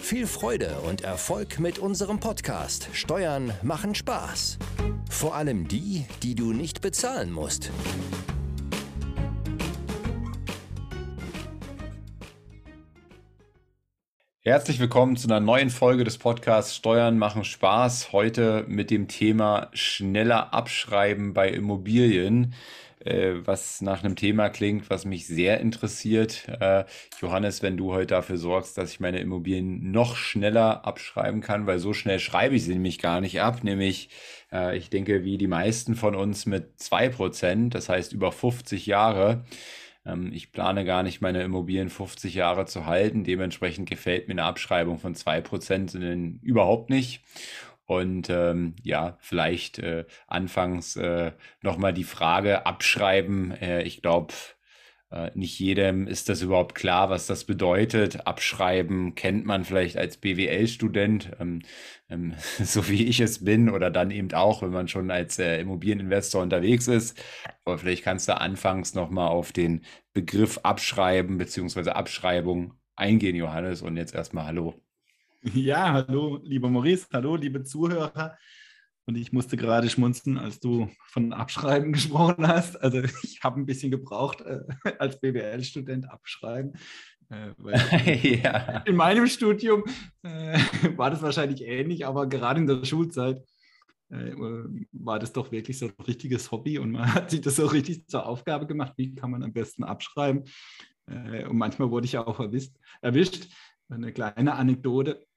Viel Freude und Erfolg mit unserem Podcast Steuern machen Spaß. Vor allem die, die du nicht bezahlen musst. Herzlich willkommen zu einer neuen Folge des Podcasts Steuern machen Spaß. Heute mit dem Thema schneller abschreiben bei Immobilien, äh, was nach einem Thema klingt, was mich sehr interessiert. Äh, Johannes, wenn du heute dafür sorgst, dass ich meine Immobilien noch schneller abschreiben kann, weil so schnell schreibe ich sie nämlich gar nicht ab, nämlich äh, ich denke, wie die meisten von uns mit 2%, das heißt über 50 Jahre. Ähm, ich plane gar nicht, meine Immobilien 50 Jahre zu halten. Dementsprechend gefällt mir eine Abschreibung von 2% überhaupt nicht. Und ähm, ja, vielleicht äh, anfangs äh, nochmal die Frage abschreiben. Äh, ich glaube, äh, nicht jedem ist das überhaupt klar, was das bedeutet. Abschreiben kennt man vielleicht als BWL-Student, ähm, ähm, so wie ich es bin, oder dann eben auch, wenn man schon als äh, Immobilieninvestor unterwegs ist. Aber vielleicht kannst du anfangs nochmal auf den Begriff Abschreiben bzw. Abschreibung eingehen, Johannes. Und jetzt erstmal Hallo. Ja, hallo, lieber Maurice, hallo, liebe Zuhörer. Und ich musste gerade schmunzen, als du von Abschreiben gesprochen hast. Also ich habe ein bisschen gebraucht äh, als BWL-Student abschreiben. Äh, ja. In meinem Studium äh, war das wahrscheinlich ähnlich, aber gerade in der Schulzeit äh, war das doch wirklich so ein richtiges Hobby und man hat sich das so richtig zur Aufgabe gemacht, wie kann man am besten abschreiben. Äh, und manchmal wurde ich auch erwischt. erwischt. Eine kleine Anekdote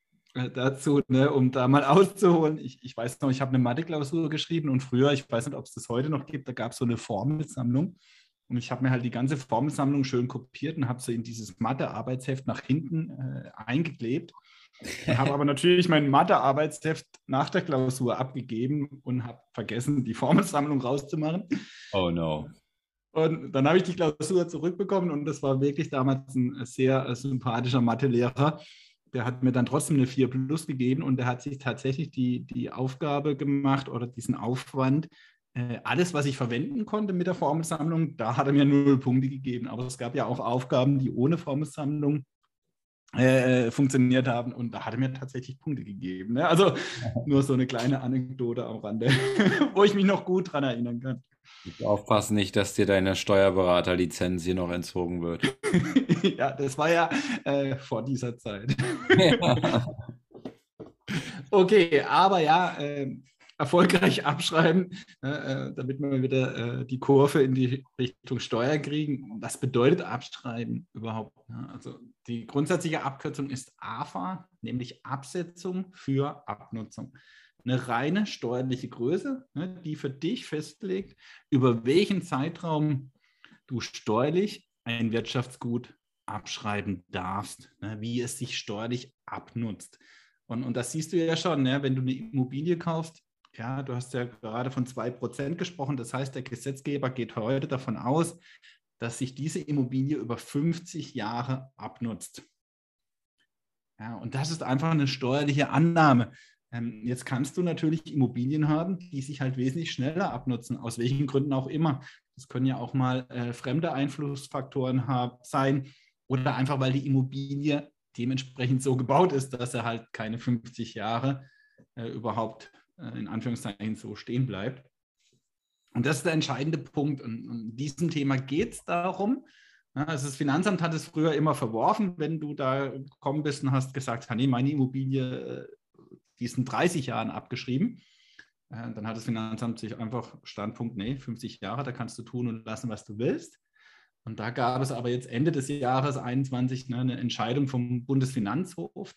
dazu, ne, um da mal auszuholen. Ich, ich weiß noch, ich habe eine Mathe-Klausur geschrieben und früher, ich weiß nicht, ob es das heute noch gibt, da gab es so eine Formelsammlung. Und ich habe mir halt die ganze Formelsammlung schön kopiert und habe sie in dieses Mathe-Arbeitsheft nach hinten äh, eingeklebt. habe aber natürlich mein Mathe-Arbeitsheft nach der Klausur abgegeben und habe vergessen, die Formelsammlung rauszumachen. Oh no. Und dann habe ich die Klausur zurückbekommen und das war wirklich damals ein sehr äh, sympathischer Mathelehrer, der hat mir dann trotzdem eine 4 Plus gegeben und der hat sich tatsächlich die, die Aufgabe gemacht oder diesen Aufwand, äh, alles, was ich verwenden konnte mit der Formelsammlung, da hat er mir null Punkte gegeben. Aber es gab ja auch Aufgaben, die ohne Formelsammlung äh, funktioniert haben und da hat er mir tatsächlich Punkte gegeben. Ne? Also nur so eine kleine Anekdote am Rande, wo ich mich noch gut dran erinnern kann. Ich aufpassen nicht, dass dir deine Steuerberaterlizenz hier noch entzogen wird. ja, das war ja äh, vor dieser Zeit. okay, aber ja, äh, erfolgreich abschreiben, äh, damit wir wieder äh, die Kurve in die Richtung Steuer kriegen. Was bedeutet Abschreiben überhaupt? Also die grundsätzliche Abkürzung ist AFA, nämlich Absetzung für Abnutzung eine reine steuerliche Größe, ne, die für dich festlegt, über welchen Zeitraum du steuerlich ein Wirtschaftsgut abschreiben darfst, ne, wie es sich steuerlich abnutzt. Und, und das siehst du ja schon, ne, wenn du eine Immobilie kaufst. Ja, du hast ja gerade von 2% gesprochen. Das heißt, der Gesetzgeber geht heute davon aus, dass sich diese Immobilie über 50 Jahre abnutzt. Ja, und das ist einfach eine steuerliche Annahme. Ähm, jetzt kannst du natürlich Immobilien haben, die sich halt wesentlich schneller abnutzen, aus welchen Gründen auch immer. Das können ja auch mal äh, fremde Einflussfaktoren sein oder einfach, weil die Immobilie dementsprechend so gebaut ist, dass er halt keine 50 Jahre äh, überhaupt äh, in Anführungszeichen so stehen bleibt. Und das ist der entscheidende Punkt. Und, und diesem Thema geht es darum. Ja, also das Finanzamt hat es früher immer verworfen, wenn du da gekommen bist und hast gesagt, nee, meine Immobilie die ist in 30 Jahren abgeschrieben. Äh, dann hat das Finanzamt sich einfach Standpunkt, nee, 50 Jahre, da kannst du tun und lassen, was du willst. Und da gab es aber jetzt Ende des Jahres 21 ne, eine Entscheidung vom Bundesfinanzhof,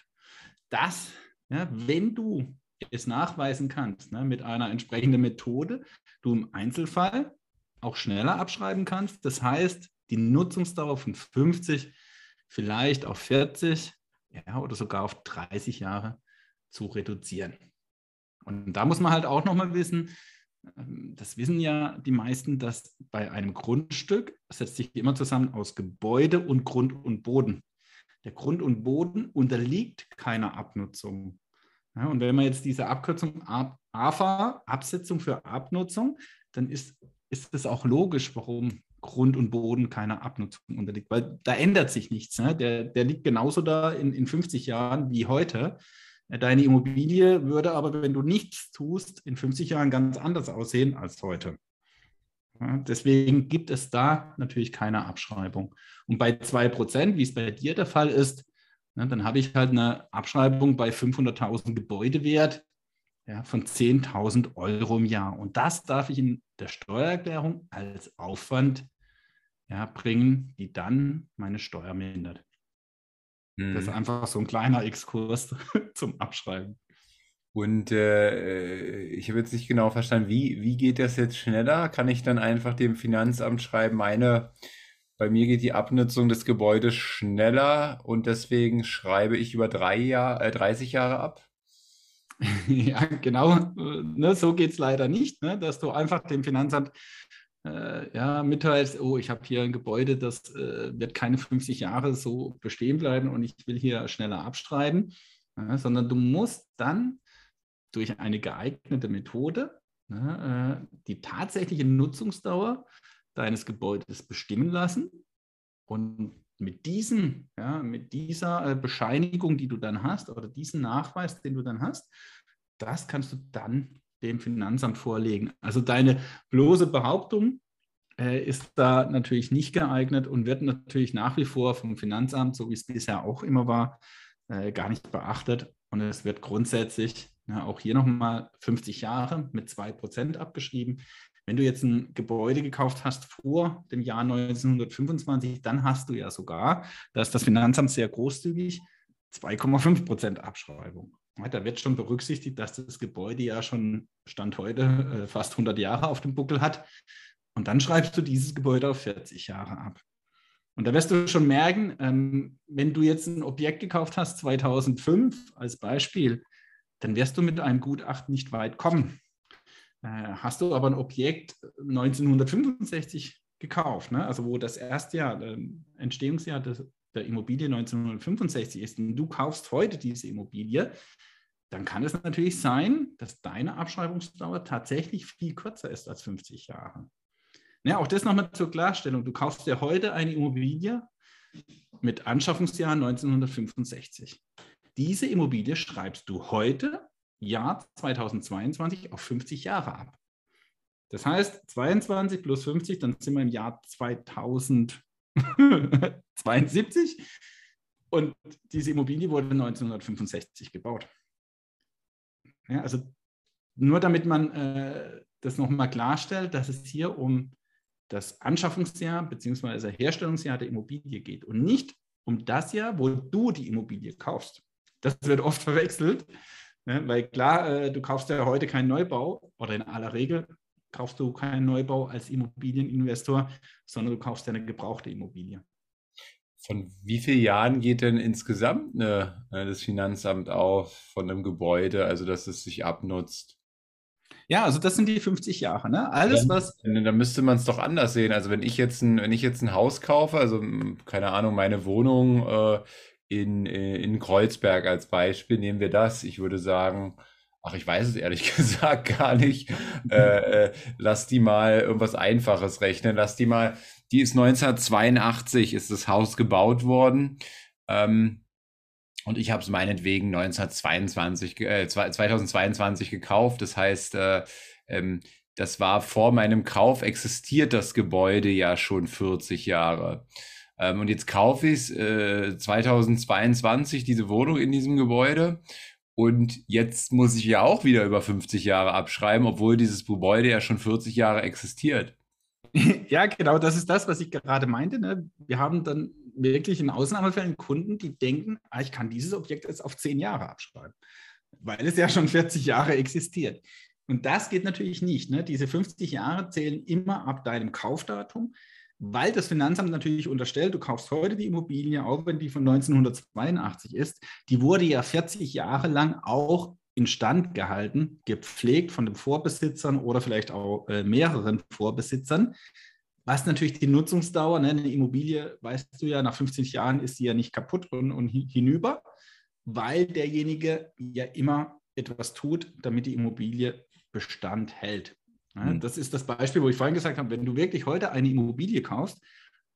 dass, ja, wenn du es nachweisen kannst, ne, mit einer entsprechenden Methode, du im Einzelfall auch schneller abschreiben kannst. Das heißt, die Nutzungsdauer von 50 vielleicht auf 40 ja, oder sogar auf 30 Jahre zu reduzieren. Und da muss man halt auch nochmal wissen, ähm, das wissen ja die meisten, dass bei einem Grundstück setzt sich immer zusammen aus Gebäude und Grund und Boden. Der Grund und Boden unterliegt keiner Abnutzung. Ja, und wenn man jetzt diese Abkürzung AFA, Absetzung für Abnutzung, dann ist, ist es auch logisch, warum Grund und Boden keiner Abnutzung unterliegt, weil da ändert sich nichts. Ne? Der, der liegt genauso da in, in 50 Jahren wie heute. Deine Immobilie würde aber, wenn du nichts tust, in 50 Jahren ganz anders aussehen als heute. Deswegen gibt es da natürlich keine Abschreibung. Und bei 2%, wie es bei dir der Fall ist, ne, dann habe ich halt eine Abschreibung bei 500.000 Gebäudewert von 10.000 Euro im Jahr. Und das darf ich in der Steuererklärung als Aufwand bringen, die dann meine Steuer mindert. Mhm. Das ist mhm. einfach so ein kleiner Exkurs zum Abschreiben. Und äh, ich habe jetzt nicht genau verstanden, wie, wie geht das jetzt schneller? Kann ich dann einfach dem Finanzamt schreiben, meine, bei mir geht die Abnutzung des Gebäudes schneller und deswegen schreibe ich über drei Jahr, äh, 30 Jahre ab? ja, genau. Ne, so geht es leider nicht, ne, dass du einfach dem Finanzamt äh, ja, mitteilst, oh, ich habe hier ein Gebäude, das äh, wird keine 50 Jahre so bestehen bleiben und ich will hier schneller abschreiben, ja, sondern du musst dann durch eine geeignete Methode ja, äh, die tatsächliche Nutzungsdauer deines Gebäudes bestimmen lassen und mit, diesen, ja, mit dieser äh, Bescheinigung, die du dann hast, oder diesen Nachweis, den du dann hast, das kannst du dann dem Finanzamt vorlegen. Also deine bloße Behauptung äh, ist da natürlich nicht geeignet und wird natürlich nach wie vor vom Finanzamt, so wie es bisher auch immer war, äh, gar nicht beachtet. Und es wird grundsätzlich ja, auch hier nochmal 50 Jahre mit 2% abgeschrieben. Wenn du jetzt ein Gebäude gekauft hast vor dem Jahr 1925, dann hast du ja sogar, da ist das Finanzamt sehr großzügig, 2,5% Abschreibung. Da wird schon berücksichtigt, dass das Gebäude ja schon Stand heute äh, fast 100 Jahre auf dem Buckel hat. Und dann schreibst du dieses Gebäude auf 40 Jahre ab. Und da wirst du schon merken, ähm, wenn du jetzt ein Objekt gekauft hast, 2005 als Beispiel, dann wirst du mit einem Gutachten nicht weit kommen. Äh, hast du aber ein Objekt 1965 gekauft, ne? also wo das erste Jahr, äh, Entstehungsjahr des, der Immobilie 1965 ist und du kaufst heute diese Immobilie, dann kann es natürlich sein, dass deine Abschreibungsdauer tatsächlich viel kürzer ist als 50 Jahre. Ja, auch das nochmal zur Klarstellung. Du kaufst dir heute eine Immobilie mit Anschaffungsjahr 1965. Diese Immobilie schreibst du heute, Jahr 2022, auf 50 Jahre ab. Das heißt, 22 plus 50, dann sind wir im Jahr 2000. 72. Und diese Immobilie wurde 1965 gebaut. Ja, also nur damit man äh, das nochmal klarstellt, dass es hier um das Anschaffungsjahr bzw. Herstellungsjahr der Immobilie geht und nicht um das Jahr, wo du die Immobilie kaufst. Das wird oft verwechselt, ne? weil klar, äh, du kaufst ja heute keinen Neubau oder in aller Regel kaufst du keinen Neubau als Immobilieninvestor, sondern du kaufst eine gebrauchte Immobilie. Von wie vielen Jahren geht denn insgesamt eine, äh, das Finanzamt auf von einem Gebäude, also dass es sich abnutzt? Ja, also das sind die 50 Jahre. Ne? Alles, dann, was. Dann müsste man es doch anders sehen. Also wenn ich jetzt ein, wenn ich jetzt ein Haus kaufe, also keine Ahnung, meine Wohnung äh, in, äh, in Kreuzberg als Beispiel, nehmen wir das. Ich würde sagen, Ach, ich weiß es ehrlich gesagt gar nicht. Äh, äh, lass die mal irgendwas Einfaches rechnen. Lass die mal, die ist 1982, ist das Haus gebaut worden. Ähm, und ich habe es meinetwegen 1922, äh, 2022 gekauft. Das heißt, äh, ähm, das war vor meinem Kauf, existiert das Gebäude ja schon 40 Jahre. Ähm, und jetzt kaufe ich es 2022, diese Wohnung in diesem Gebäude. Und jetzt muss ich ja auch wieder über 50 Jahre abschreiben, obwohl dieses Gebäude ja schon 40 Jahre existiert. Ja, genau, das ist das, was ich gerade meinte. Ne? Wir haben dann wirklich in Ausnahmefällen Kunden, die denken, ah, ich kann dieses Objekt jetzt auf 10 Jahre abschreiben, weil es ja schon 40 Jahre existiert. Und das geht natürlich nicht. Ne? Diese 50 Jahre zählen immer ab deinem Kaufdatum weil das Finanzamt natürlich unterstellt, du kaufst heute die Immobilie, auch wenn die von 1982 ist, die wurde ja 40 Jahre lang auch instand gehalten, gepflegt von den Vorbesitzern oder vielleicht auch äh, mehreren Vorbesitzern. Was natürlich die Nutzungsdauer, ne, eine Immobilie, weißt du ja, nach 50 Jahren ist sie ja nicht kaputt und, und hinüber, weil derjenige ja immer etwas tut, damit die Immobilie Bestand hält. Mhm. Das ist das Beispiel, wo ich vorhin gesagt habe, wenn du wirklich heute eine Immobilie kaufst,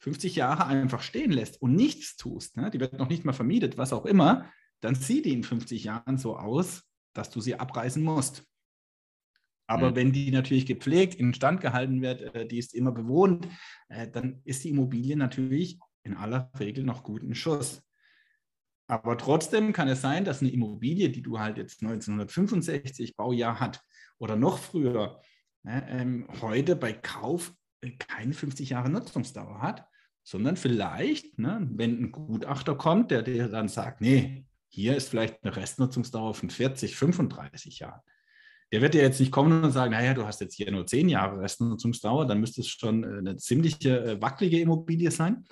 50 Jahre einfach stehen lässt und nichts tust, ne, die wird noch nicht mal vermietet, was auch immer, dann sieht die in 50 Jahren so aus, dass du sie abreißen musst. Aber mhm. wenn die natürlich gepflegt, instand gehalten wird, äh, die ist immer bewohnt, äh, dann ist die Immobilie natürlich in aller Regel noch gut in Schuss. Aber trotzdem kann es sein, dass eine Immobilie, die du halt jetzt 1965 Baujahr hat oder noch früher, ähm, heute bei Kauf äh, keine 50 Jahre Nutzungsdauer hat, sondern vielleicht, ne, wenn ein Gutachter kommt, der dir dann sagt, nee, hier ist vielleicht eine Restnutzungsdauer von 40, 35 Jahren. Der wird ja jetzt nicht kommen und sagen, naja, du hast jetzt hier nur 10 Jahre Restnutzungsdauer, dann müsste es schon äh, eine ziemliche äh, wackelige Immobilie sein.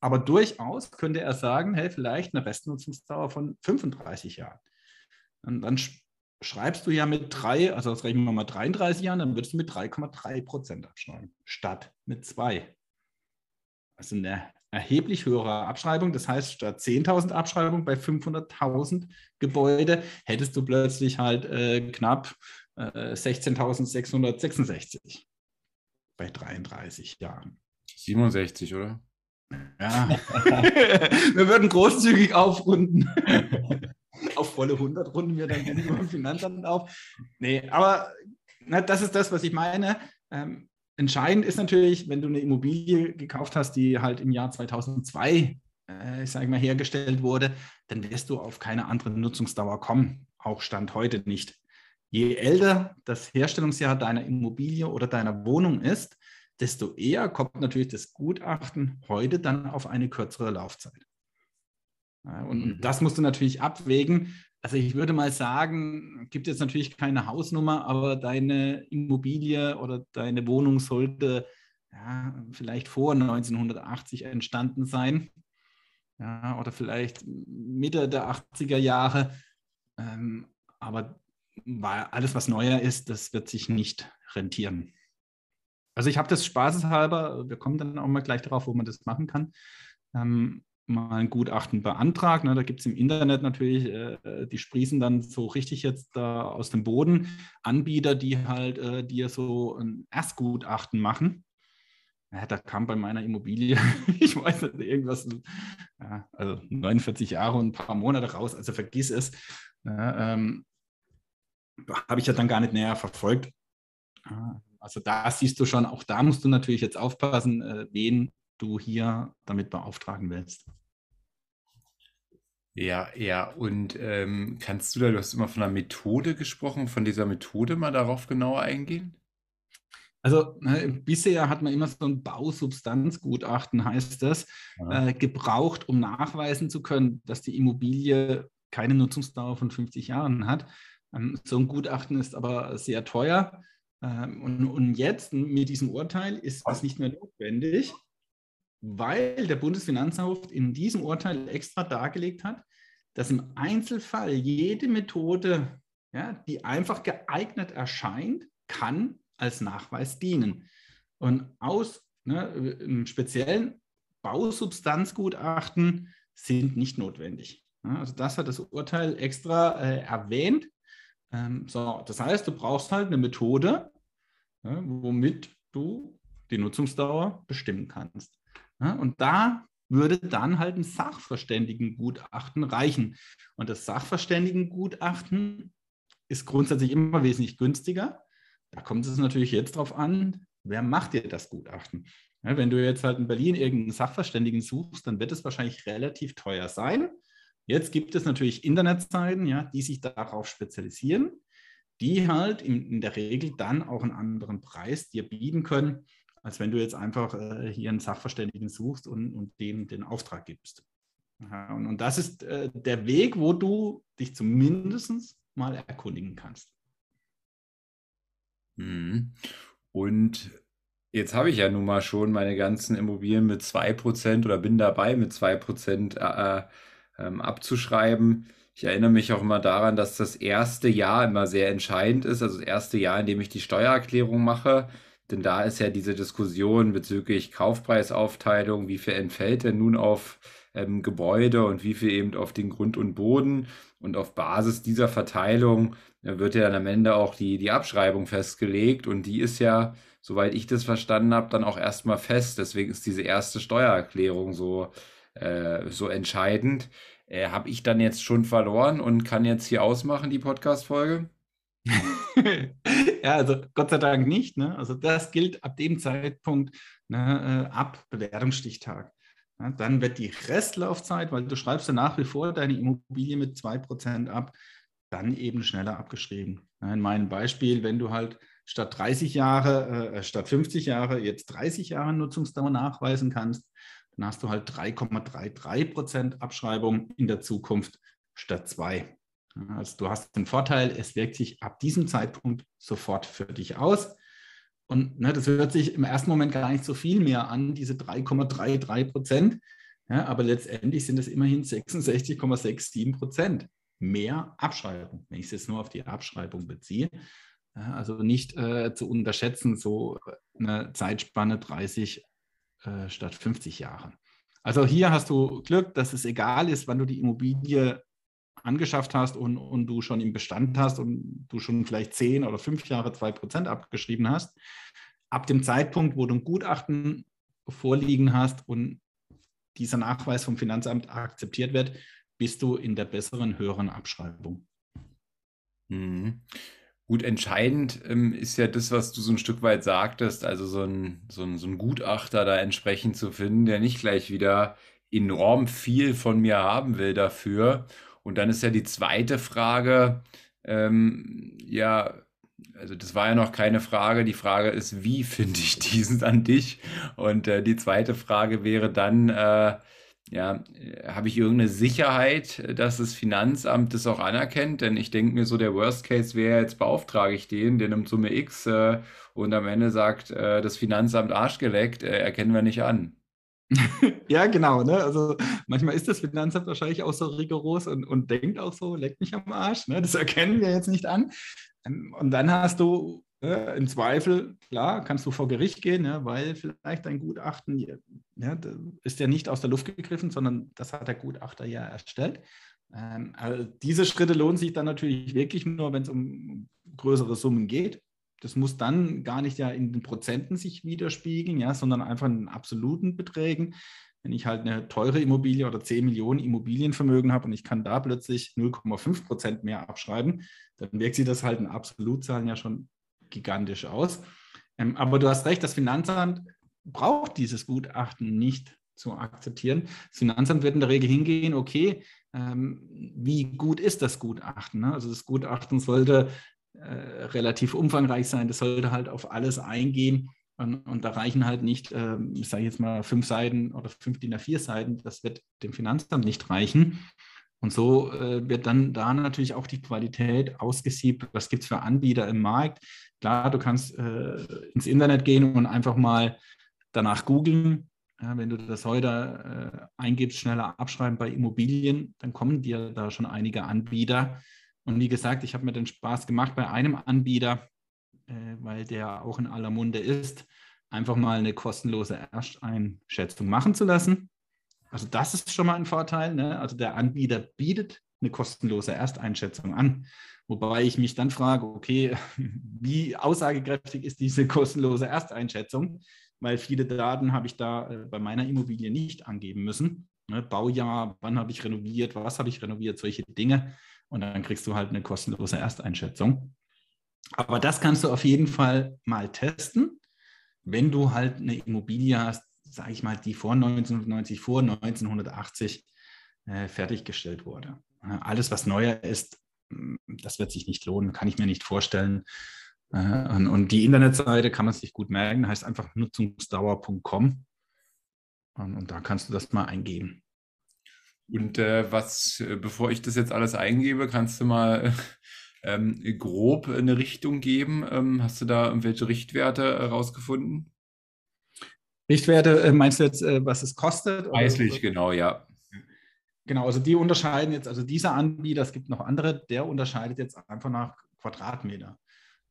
Aber durchaus könnte er sagen, hey, vielleicht eine Restnutzungsdauer von 35 Jahren. Und dann schreibst du ja mit drei, also das rechnen wir mal 33 Jahren, dann würdest du mit 3,3 Prozent abschreiben, statt mit zwei. Also eine erheblich höhere Abschreibung. Das heißt, statt 10.000 Abschreibung bei 500.000 Gebäude hättest du plötzlich halt äh, knapp äh, 16.666 bei 33 Jahren. 67, oder? Ja. wir würden großzügig aufrunden. auf volle 100 runden wir dann beim Finanzamt auf. Nee, aber na, das ist das, was ich meine. Ähm, entscheidend ist natürlich, wenn du eine Immobilie gekauft hast, die halt im Jahr 2002, äh, ich sage mal, hergestellt wurde, dann wirst du auf keine andere Nutzungsdauer kommen. Auch Stand heute nicht. Je älter das Herstellungsjahr deiner Immobilie oder deiner Wohnung ist, desto eher kommt natürlich das Gutachten heute dann auf eine kürzere Laufzeit. Und mhm. das musst du natürlich abwägen. Also ich würde mal sagen, gibt jetzt natürlich keine Hausnummer, aber deine Immobilie oder deine Wohnung sollte ja, vielleicht vor 1980 entstanden sein. Ja, oder vielleicht Mitte der 80er Jahre. Ähm, aber alles, was neuer ist, das wird sich nicht rentieren. Also ich habe das spaßeshalber, wir kommen dann auch mal gleich darauf, wo man das machen kann, ähm, mal ein Gutachten beantragt. Ne? Da gibt es im Internet natürlich, äh, die sprießen dann so richtig jetzt da aus dem Boden, Anbieter, die halt äh, dir so ein Erstgutachten machen. Ja, da kam bei meiner Immobilie, ich weiß nicht, irgendwas, ja, also 49 Jahre und ein paar Monate raus, also vergiss es. Ja, ähm, Habe ich ja dann gar nicht näher verfolgt. Also da siehst du schon, auch da musst du natürlich jetzt aufpassen, äh, wen du hier damit beauftragen willst. Ja, ja, und ähm, kannst du da, du hast immer von einer Methode gesprochen, von dieser Methode mal darauf genauer eingehen? Also ne, bisher hat man immer so ein Bausubstanzgutachten, heißt das, äh, gebraucht, um nachweisen zu können, dass die Immobilie keine Nutzungsdauer von 50 Jahren hat. Ähm, so ein Gutachten ist aber sehr teuer. Ähm, und, und jetzt mit diesem Urteil ist das nicht mehr notwendig, weil der Bundesfinanzhof in diesem Urteil extra dargelegt hat, dass im Einzelfall jede Methode, ja, die einfach geeignet erscheint, kann als Nachweis dienen. Und aus ne, im speziellen Bausubstanzgutachten sind nicht notwendig. Ja, also das hat das Urteil extra äh, erwähnt. Ähm, so, das heißt, du brauchst halt eine Methode, ja, womit du die Nutzungsdauer bestimmen kannst. Und da würde dann halt ein Sachverständigengutachten reichen. Und das Sachverständigengutachten ist grundsätzlich immer wesentlich günstiger. Da kommt es natürlich jetzt darauf an, wer macht dir das Gutachten? Wenn du jetzt halt in Berlin irgendeinen Sachverständigen suchst, dann wird es wahrscheinlich relativ teuer sein. Jetzt gibt es natürlich Internetseiten, ja, die sich darauf spezialisieren die halt in, in, der Regel dann auch einen anderen Preis dir bieten können, als wenn du jetzt einfach äh, hier einen Sachverständigen suchst und, und dem den Auftrag gibst. Ja, und, und, das ist äh, der Weg, wo du dich zumindest mal erkundigen kannst. Mhm. Und jetzt habe ich ja nun mal schon meine ganzen Immobilien mit 2% oder bin dabei mit 2% äh, äh, ähm, abzuschreiben. ich erinnere mich auch immer daran, dass das erste Jahr immer sehr entscheidend ist, also das erste Jahr, in dem ich die Steuererklärung mache. Denn da ist ja diese Diskussion bezüglich Kaufpreisaufteilung, wie viel entfällt denn nun auf ähm, Gebäude und wie viel eben auf den Grund und Boden. Und auf Basis dieser Verteilung äh, wird ja dann am Ende auch die, die Abschreibung festgelegt. Und die ist ja, soweit ich das verstanden habe, dann auch erstmal fest. Deswegen ist diese erste Steuererklärung so, äh, so entscheidend. Äh, habe ich dann jetzt schon verloren und kann jetzt hier ausmachen, die Podcast-Folge? ja, also Gott sei Dank nicht. Ne? Also das gilt ab dem Zeitpunkt ne, äh, ab Bewertungsstichtag. Ja, dann wird die Restlaufzeit, weil du schreibst ja nach wie vor deine Immobilie mit 2% ab, dann eben schneller abgeschrieben. Ja, in meinem Beispiel, wenn du halt statt 30 Jahre, äh, statt 50 Jahre jetzt 30 Jahre Nutzungsdauer nachweisen kannst, dann hast du halt 3,33% Abschreibung in der Zukunft statt 2. Also du hast den Vorteil, es wirkt sich ab diesem Zeitpunkt sofort für dich aus. Und ne, das hört sich im ersten Moment gar nicht so viel mehr an, diese 3,33 Prozent. Ja, aber letztendlich sind es immerhin 66,67 Prozent mehr Abschreibung, wenn ich es jetzt nur auf die Abschreibung beziehe. Ja, also nicht äh, zu unterschätzen, so eine Zeitspanne 30 äh, statt 50 Jahre. Also hier hast du Glück, dass es egal ist, wann du die Immobilie angeschafft hast und, und du schon im Bestand hast und du schon vielleicht zehn oder fünf Jahre zwei Prozent abgeschrieben hast. Ab dem Zeitpunkt, wo du ein Gutachten vorliegen hast und dieser Nachweis vom Finanzamt akzeptiert wird, bist du in der besseren, höheren Abschreibung. Mhm. Gut, entscheidend ähm, ist ja das, was du so ein Stück weit sagtest, also so ein, so, ein, so ein Gutachter da entsprechend zu finden, der nicht gleich wieder enorm viel von mir haben will dafür und dann ist ja die zweite Frage, ähm, ja, also das war ja noch keine Frage. Die Frage ist, wie finde ich diesen an dich? Und äh, die zweite Frage wäre dann, äh, ja, habe ich irgendeine Sicherheit, dass das Finanzamt das auch anerkennt? Denn ich denke mir so, der Worst Case wäre, jetzt beauftrage ich den, der nimmt Summe X äh, und am Ende sagt äh, das Finanzamt arschgeleckt, äh, erkennen wir nicht an. ja, genau. Ne? Also manchmal ist das Finanzamt wahrscheinlich auch so rigoros und, und denkt auch so, leckt mich am Arsch. Ne? Das erkennen wir jetzt nicht an. Ähm, und dann hast du äh, im Zweifel, klar, kannst du vor Gericht gehen, ja, weil vielleicht dein Gutachten ja, ist ja nicht aus der Luft gegriffen, sondern das hat der Gutachter ja erstellt. Ähm, also diese Schritte lohnen sich dann natürlich wirklich nur, wenn es um größere Summen geht. Das muss dann gar nicht ja in den Prozenten sich widerspiegeln, ja, sondern einfach in absoluten Beträgen. Wenn ich halt eine teure Immobilie oder 10 Millionen Immobilienvermögen habe und ich kann da plötzlich 0,5 Prozent mehr abschreiben, dann wirkt sich das halt in Absolutzahlen ja schon gigantisch aus. Ähm, aber du hast recht, das Finanzamt braucht dieses Gutachten nicht zu akzeptieren. Das Finanzamt wird in der Regel hingehen, okay, ähm, wie gut ist das Gutachten? Ne? Also das Gutachten sollte äh, relativ umfangreich sein. Das sollte halt auf alles eingehen. Und, und da reichen halt nicht, äh, ich sage jetzt mal, fünf Seiten oder fünf DIN A4 Seiten. Das wird dem Finanzamt nicht reichen. Und so äh, wird dann da natürlich auch die Qualität ausgesiebt. Was gibt es für Anbieter im Markt? Klar, du kannst äh, ins Internet gehen und einfach mal danach googeln. Ja, wenn du das heute äh, eingibst, schneller abschreiben bei Immobilien, dann kommen dir da schon einige Anbieter. Und wie gesagt, ich habe mir den Spaß gemacht bei einem Anbieter, äh, weil der auch in aller Munde ist, einfach mal eine kostenlose Ersteinschätzung machen zu lassen. Also das ist schon mal ein Vorteil. Ne? Also der Anbieter bietet eine kostenlose Ersteinschätzung an. Wobei ich mich dann frage, okay, wie aussagekräftig ist diese kostenlose Ersteinschätzung? Weil viele Daten habe ich da äh, bei meiner Immobilie nicht angeben müssen. Ne? Baujahr, wann habe ich renoviert, was habe ich renoviert, solche Dinge und dann kriegst du halt eine kostenlose Ersteinschätzung. Aber das kannst du auf jeden Fall mal testen, wenn du halt eine Immobilie hast, sage ich mal, die vor 1990, vor 1980 äh, fertiggestellt wurde. Alles, was neuer ist, mm, das wird sich nicht lohnen, kann ich mir nicht vorstellen. Äh, und, die Internetseite kann man sich gut merken, heißt einfach nutzungsdauer.com. Und da kannst du das mal eingeben. Und äh, was, äh, bevor ich das jetzt alles eingebe, kannst du mal ähm, grob eine Richtung geben? Ähm, hast du da irgendwelche Richtwerte herausgefunden? Richtwerte, äh, meinst du jetzt, äh, was es kostet? Preislich, genau, ja. Genau, also die unterscheiden jetzt, also dieser Anbieter, es gibt noch andere, der unterscheidet jetzt einfach nach Quadratmeter.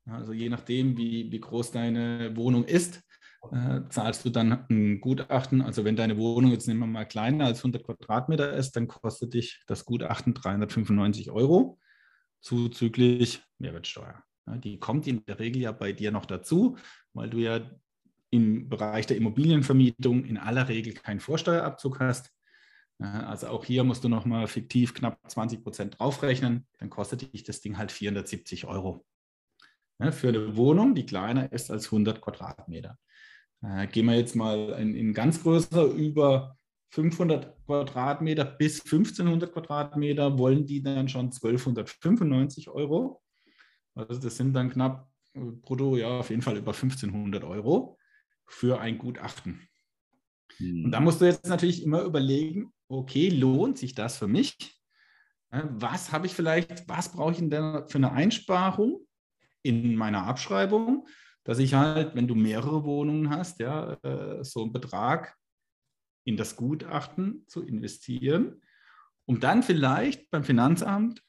Also je nachdem, wie, wie groß deine Wohnung ist, äh, zahlst du dann ein Gutachten. Also wenn deine Wohnung jetzt nehmen wir mal kleiner als 100 Quadratmeter ist, dann kostet dich das Gutachten 395 Euro zuzüglich Mehrwertsteuer. Die kommt in der Regel ja bei dir noch dazu, weil du ja im Bereich der Immobilienvermietung in aller Regel keinen Vorsteuerabzug hast. Also auch hier musst du nochmal fiktiv knapp 20 Prozent draufrechnen, dann kostet dich das Ding halt 470 Euro. Für eine Wohnung, die kleiner ist als 100 Quadratmeter. Äh, gehen wir jetzt mal in, in ganz größer über 500 Quadratmeter bis 1500 Quadratmeter wollen die dann schon 1295 Euro. Also das sind dann knapp äh, brutto, ja, auf jeden Fall über 1500 Euro für ein Gutachten. Hm. Und da musst du jetzt natürlich immer überlegen, okay, lohnt sich das für mich? Was habe ich vielleicht, was brauche ich denn für eine Einsparung in meiner Abschreibung? Dass ich halt, wenn du mehrere Wohnungen hast, ja, äh, so einen Betrag in das Gutachten zu investieren, um dann vielleicht beim Finanzamt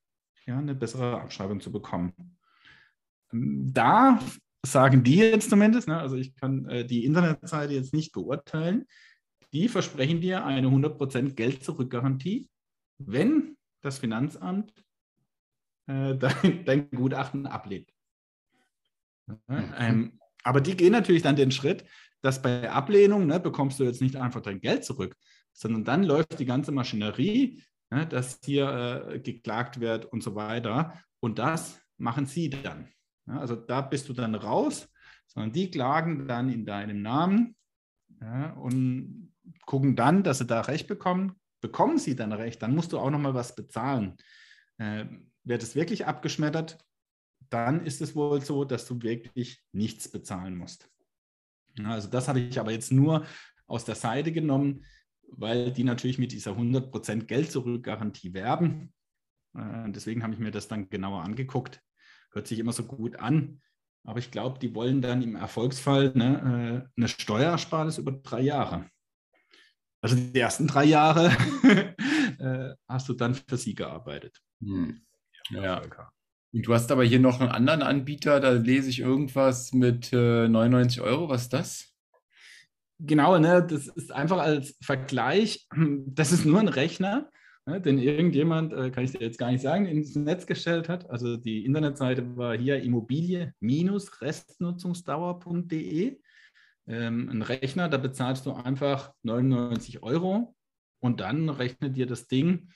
ja, eine bessere Abschreibung zu bekommen. Ähm, da sagen die jetzt zumindest, ne, also ich kann äh, die Internetseite jetzt nicht beurteilen, die versprechen dir eine 100% Geld-Zurück-Garantie, wenn das Finanzamt äh, dein, dein Gutachten ablehnt. Ähm, aber die gehen natürlich dann den Schritt, dass bei Ablehnung ne, bekommst du jetzt nicht einfach dein Geld zurück, sondern dann läuft die ganze Maschinerie, ne, dass hier äh, geklagt wird und so weiter. Und das machen sie dann. Ja, also da bist du dann raus, sondern die klagen dann in deinem Namen ja, und gucken dann, dass sie da Recht bekommen. Bekommen sie dann Recht, dann musst du auch nochmal was bezahlen. Äh, wird es wirklich abgeschmettert, dann ist es wohl so, dass du wirklich nichts bezahlen musst. Also das habe ich aber jetzt nur aus der Seite genommen, weil die natürlich mit dieser 100% Geld-Zurück-Garantie werben. Äh, deswegen habe ich mir das dann genauer angeguckt. Hört sich immer so gut an. Aber ich glaube, die wollen dann im Erfolgsfall ne, äh, eine Steuersparnis über drei Jahre. Also die ersten drei Jahre äh, hast du dann für sie gearbeitet. Hm. Ja. Du hast aber hier noch einen anderen Anbieter, da lese ich irgendwas mit äh, 99 Euro. Was ist das? Genau, ne, das ist einfach als Vergleich, das ist nur ein Rechner, ne, den irgendjemand, äh, kann ich dir jetzt gar nicht sagen, ins Netz gestellt hat. Also die Internetseite war hier immobilie-restnutzungsdauer.de. Ähm, ein Rechner, da bezahlst du einfach 99 Euro und dann rechnet dir das Ding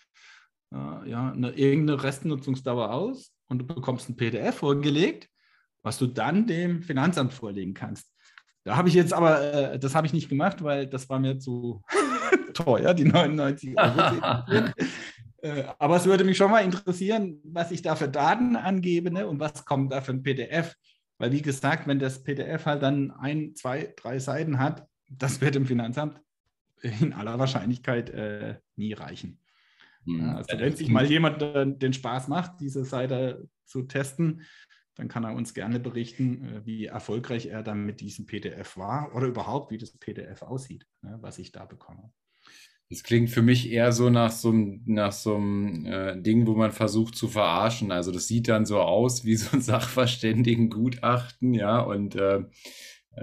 äh, ja, eine, irgendeine Restnutzungsdauer aus und du bekommst ein PDF vorgelegt, was du dann dem Finanzamt vorlegen kannst. Da habe ich jetzt aber, äh, das habe ich nicht gemacht, weil das war mir zu teuer, die 99 Euro. äh, aber es würde mich schon mal interessieren, was ich da für Daten angebe ne, und was kommt da für ein PDF. Weil, wie gesagt, wenn das PDF halt dann ein, zwei, drei Seiten hat, das wird dem Finanzamt in aller Wahrscheinlichkeit äh, nie reichen. Mhm. Also wenn sich mal jemand äh, den Spaß macht, diese Seite zu testen, dann kann er uns gerne berichten, äh, wie erfolgreich er dann mit diesem PDF war oder überhaupt, wie das PDF aussieht, ne, was ich da bekomme. Das klingt für mich eher so nach so einem, nach so einem äh, Ding, wo man versucht zu verarschen. Also das sieht dann so aus wie so ein Sachverständigengutachten, ja, und äh,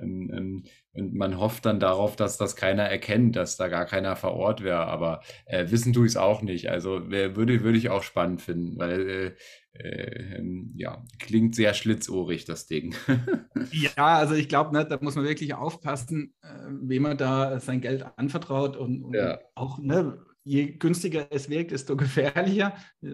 und man hofft dann darauf, dass das keiner erkennt, dass da gar keiner vor Ort wäre. Aber äh, wissen tue ich es auch nicht. Also würde, würde ich auch spannend finden, weil äh, äh, ähm, ja, klingt sehr schlitzohrig, das Ding. ja, also ich glaube, ne, da muss man wirklich aufpassen, äh, wem man da sein Geld anvertraut und, und ja. auch, ne, je günstiger es wirkt, desto gefährlicher. Äh,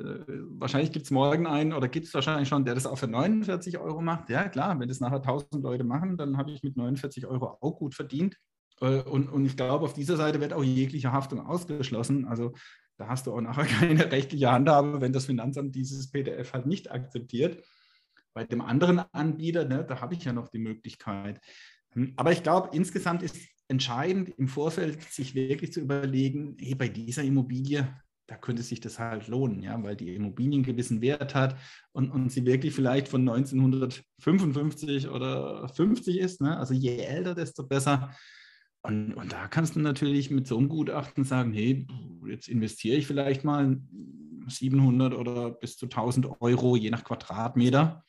wahrscheinlich gibt es morgen einen oder gibt es wahrscheinlich schon, der das auch für 49 Euro macht. Ja, klar, wenn das nachher 1000 Leute machen, dann habe ich mit 49 Euro auch gut verdient. Äh, und, und ich glaube, auf dieser Seite wird auch jegliche Haftung ausgeschlossen. Also da hast du auch nachher keine rechtliche Handhabe, wenn das Finanzamt dieses PDF halt nicht akzeptiert. Bei dem anderen Anbieter, ne, da habe ich ja noch die Möglichkeit. Hm, aber ich glaube, insgesamt ist entscheidend im Vorfeld sich wirklich zu überlegen, hey, bei dieser Immobilie, da könnte sich das halt lohnen, ja, weil die Immobilie einen gewissen Wert hat und, und sie wirklich vielleicht von 1955 oder 50 ist. Ne? Also je älter, desto besser. Und, und da kannst du natürlich mit so einem Gutachten sagen, hey, jetzt investiere ich vielleicht mal 700 oder bis zu 1000 Euro je nach Quadratmeter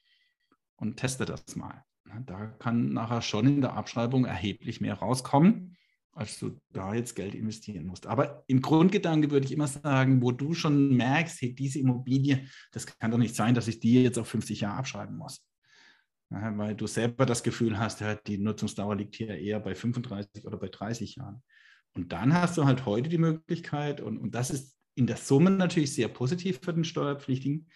und teste das mal. Da kann nachher schon in der Abschreibung erheblich mehr rauskommen, als du da jetzt Geld investieren musst. Aber im Grundgedanke würde ich immer sagen, wo du schon merkst, hey, diese Immobilie, das kann doch nicht sein, dass ich die jetzt auf 50 Jahre abschreiben muss. Weil du selber das Gefühl hast, die Nutzungsdauer liegt hier eher bei 35 oder bei 30 Jahren. Und dann hast du halt heute die Möglichkeit, und, und das ist in der Summe natürlich sehr positiv für den Steuerpflichtigen,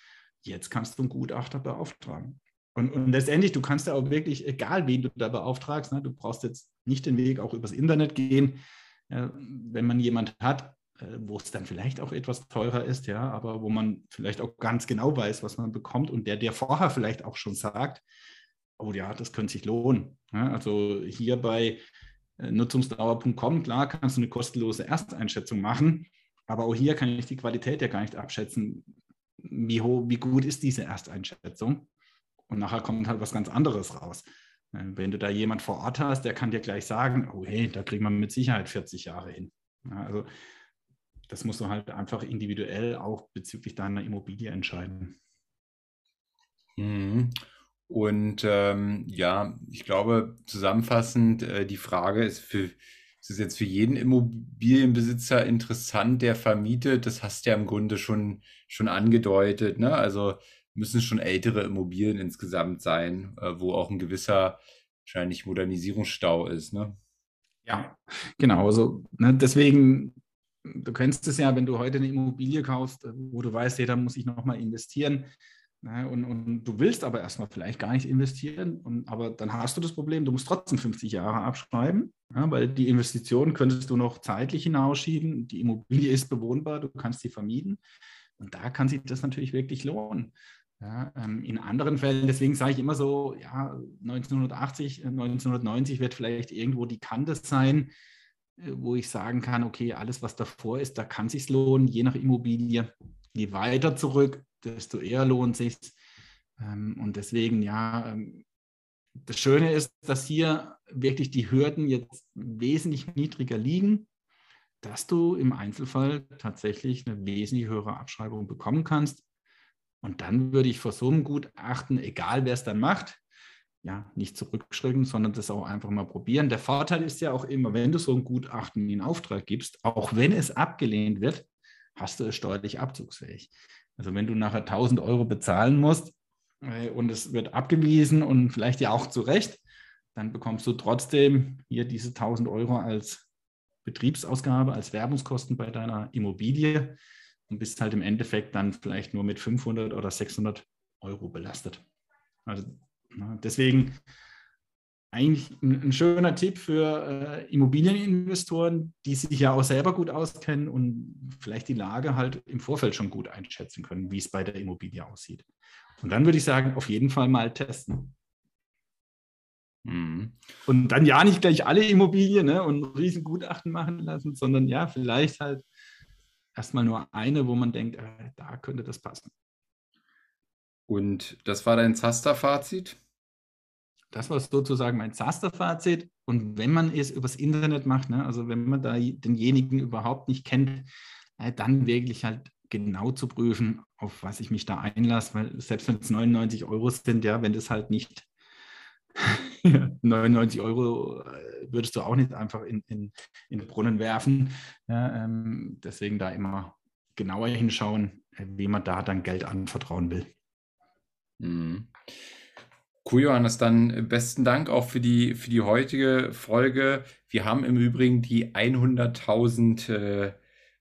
jetzt kannst du einen Gutachter beauftragen. Und, und letztendlich, du kannst ja auch wirklich, egal wen du da beauftragst, ne, du brauchst jetzt nicht den Weg auch übers Internet gehen, äh, wenn man jemand hat, äh, wo es dann vielleicht auch etwas teurer ist, ja, aber wo man vielleicht auch ganz genau weiß, was man bekommt und der, der vorher vielleicht auch schon sagt, oh ja, das könnte sich lohnen. Ja, also hier bei äh, nutzungsdauer.com, klar, kannst du eine kostenlose Ersteinschätzung machen, aber auch hier kann ich die Qualität ja gar nicht abschätzen, wie, wie gut ist diese Ersteinschätzung. Und nachher kommt halt was ganz anderes raus. Äh, wenn du da jemand vor Ort hast, der kann dir gleich sagen, oh hey, da kriegt man mit Sicherheit 40 Jahre hin. Also das musst du halt einfach individuell auch bezüglich deiner Immobilie entscheiden. Mhm. Und ähm, ja, ich glaube, zusammenfassend, äh, die Frage ist für, ist es jetzt für jeden Immobilienbesitzer interessant, der vermietet? Das hast du ja im Grunde schon, schon angedeutet. Ne? Also müssen schon ältere Immobilien insgesamt sein, äh, wo auch ein gewisser wahrscheinlich Modernisierungsstau ist. Ne? Ja, genau. Also ne, deswegen, du kennst es ja, wenn du heute eine Immobilie kaufst, äh, wo du weißt, hey, da muss ich nochmal investieren. Ne, und, und, du willst aber erstmal vielleicht gar nicht investieren, und, aber dann hast du das Problem, du musst trotzdem 50 Jahre abschreiben, ja, weil die Investition könntest du noch zeitlich hinausschieben. Die Immobilie ist bewohnbar, du kannst sie vermieten. Und da kann sich das natürlich wirklich lohnen. Ja, ähm, in anderen Fällen, deswegen sage ich immer so, ja, 1980, 1990 äh, wird vielleicht irgendwo die Kante sein, äh, wo ich sagen kann, okay, alles, was davor ist, da kann sich lohnen, je nach Immobilie. Je weiter zurück, desto eher lohnt sich ähm, Und deswegen, ja, ähm, das Schöne ist, dass hier wirklich die Hürden jetzt wesentlich niedriger liegen, dass du im Einzelfall tatsächlich eine wesentlich höhere Abschreibung bekommen kannst und dann würde ich vor so einem Gutachten, egal wer es dann macht, ja, nicht zurückschrecken, sondern das auch einfach mal probieren. Der Vorteil ist ja auch immer, wenn du so ein Gutachten in Auftrag gibst, auch wenn es abgelehnt wird, hast du es steuerlich abzugsfähig. Also wenn du nachher 1000 Euro bezahlen musst äh, und es wird abgewiesen und vielleicht ja auch zu Recht, dann bekommst du trotzdem hier diese 1000 Euro als Betriebsausgabe, als Werbungskosten bei deiner Immobilie und bist halt im Endeffekt dann vielleicht nur mit 500 oder 600 Euro belastet. Also na, deswegen eigentlich ein, schöner Tipp für äh, Immobilieninvestoren, die sich ja auch selber gut auskennen und vielleicht die Lage halt im Vorfeld schon gut einschätzen können, wie es bei der Immobilie aussieht. Und dann würde ich sagen, auf jeden Fall mal testen. Mhm. Und dann ja nicht gleich alle Immobilien ne, und Riesengutachten machen lassen, sondern ja, vielleicht halt erstmal nur eine, wo man denkt, äh, da könnte das passen. Und das war dein Zaster-Fazit? Das war sozusagen mein Zaster-Fazit. Und wenn man es übers Internet macht, ne, also wenn man da denjenigen überhaupt nicht kennt, äh, dann wirklich halt genau zu prüfen, auf was ich mich da einlasse, weil selbst wenn es 99 Euro sind, ja, wenn das halt nicht 99 Euro äh, würdest du auch nicht einfach in, in, in den Brunnen werfen. Ja, ähm, deswegen da immer genauer hinschauen, äh, wie man da dann Geld anvertrauen will. Mhm. Cool, Johannes, dann besten Dank auch für die, für die heutige Folge. Wir haben im Übrigen die 100.000, äh,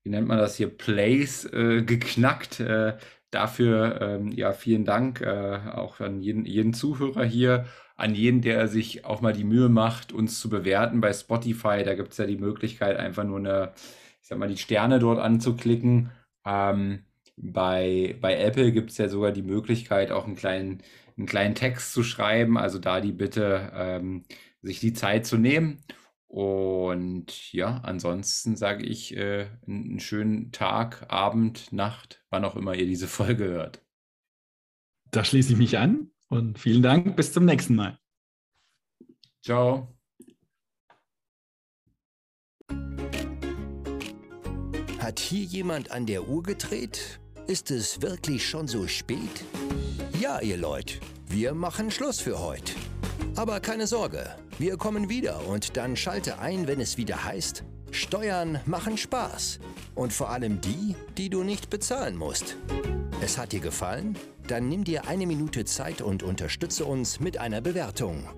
wie nennt man das hier, Plays äh, geknackt. Äh, dafür, ähm, ja, vielen Dank äh, auch an jeden, jeden Zuhörer hier an jeden, der sich auch mal die Mühe macht, uns zu bewerten bei Spotify. Da gibt es ja die Möglichkeit, einfach nur eine, ich sag mal, die Sterne dort anzuklicken. Ähm, bei, bei Apple gibt es ja sogar die Möglichkeit, auch einen kleinen, einen kleinen Text zu schreiben. Also da die Bitte, ähm, sich die Zeit zu nehmen. Und ja, ansonsten sage ich äh, einen schönen Tag, Abend, Nacht, wann auch immer ihr diese Folge hört. Da schließe ich mich an. Und vielen Dank, bis zum nächsten Mal. Ciao. Hat hier jemand an der Uhr gedreht? Ist es wirklich schon so spät? Ja, ihr Leute, wir machen Schluss für heute. Aber keine Sorge, wir kommen wieder und dann schalte ein, wenn es wieder heißt, Steuern machen Spaß. Und vor allem die, die du nicht bezahlen musst. Es hat dir gefallen? Dann nimm dir eine Minute Zeit und unterstütze uns mit einer Bewertung.